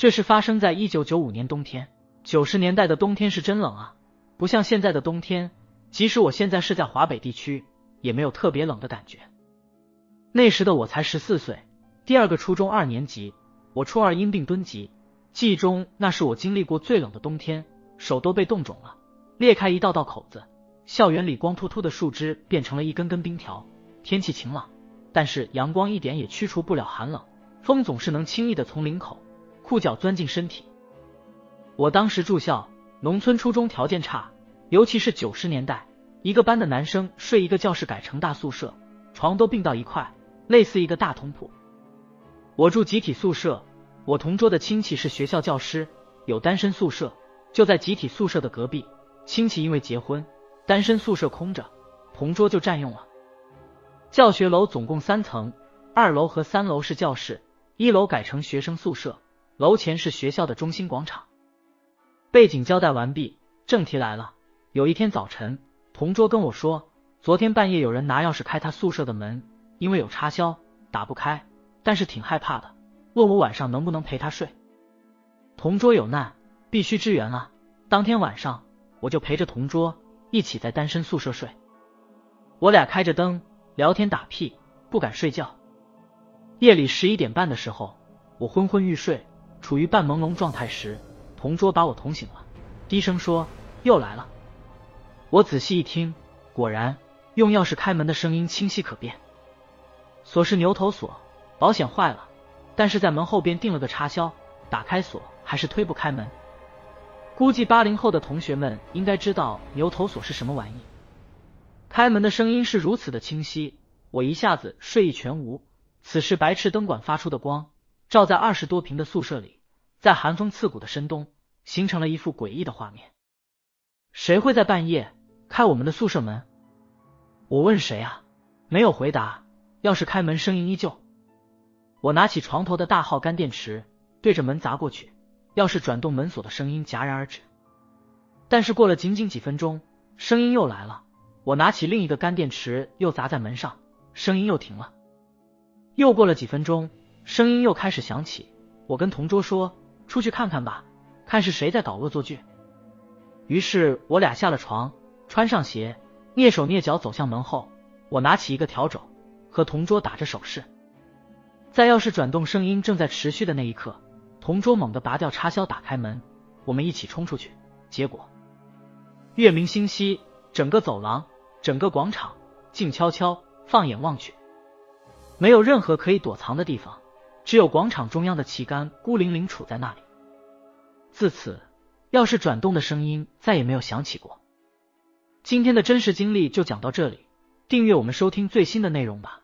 这是发生在一九九五年冬天。九十年代的冬天是真冷啊，不像现在的冬天，即使我现在是在华北地区，也没有特别冷的感觉。那时的我才十四岁，第二个初中二年级。我初二因病蹲级，记忆中那是我经历过最冷的冬天，手都被冻肿了，裂开一道道口子。校园里光秃秃的树枝变成了一根根冰条。天气晴朗，但是阳光一点也驱除不了寒冷，风总是能轻易的从领口、裤脚钻进身体。我当时住校，农村初中条件差，尤其是九十年代，一个班的男生睡一个教室改成大宿舍，床都并到一块，类似一个大通铺。我住集体宿舍，我同桌的亲戚是学校教师，有单身宿舍，就在集体宿舍的隔壁。亲戚因为结婚。单身宿舍空着，同桌就占用了。教学楼总共三层，二楼和三楼是教室，一楼改成学生宿舍。楼前是学校的中心广场。背景交代完毕，正题来了。有一天早晨，同桌跟我说，昨天半夜有人拿钥匙开他宿舍的门，因为有插销打不开，但是挺害怕的，问我晚上能不能陪他睡。同桌有难，必须支援啊！当天晚上，我就陪着同桌。一起在单身宿舍睡，我俩开着灯聊天打屁，不敢睡觉。夜里十一点半的时候，我昏昏欲睡，处于半朦胧状态时，同桌把我捅醒了，低声说：“又来了。”我仔细一听，果然用钥匙开门的声音清晰可辨。锁是牛头锁，保险坏了，但是在门后边钉了个插销，打开锁还是推不开门。估计八零后的同学们应该知道牛头锁是什么玩意。开门的声音是如此的清晰，我一下子睡意全无。此时白炽灯管发出的光，照在二十多平的宿舍里，在寒风刺骨的深冬，形成了一幅诡异的画面。谁会在半夜开我们的宿舍门？我问谁啊？没有回答。钥匙开门声音依旧。我拿起床头的大号干电池，对着门砸过去。钥匙转动门锁的声音戛然而止，但是过了仅仅几分钟，声音又来了。我拿起另一个干电池又砸在门上，声音又停了。又过了几分钟，声音又开始响起。我跟同桌说：“出去看看吧，看是谁在搞恶作剧。”于是我俩下了床，穿上鞋，蹑手蹑脚走向门后。我拿起一个笤帚，和同桌打着手势。在钥匙转动声音正在持续的那一刻。同桌猛地拔掉插销，打开门，我们一起冲出去。结果月明星稀，整个走廊、整个广场静悄悄。放眼望去，没有任何可以躲藏的地方，只有广场中央的旗杆孤零零杵在那里。自此，钥匙转动的声音再也没有响起过。今天的真实经历就讲到这里，订阅我们收听最新的内容吧。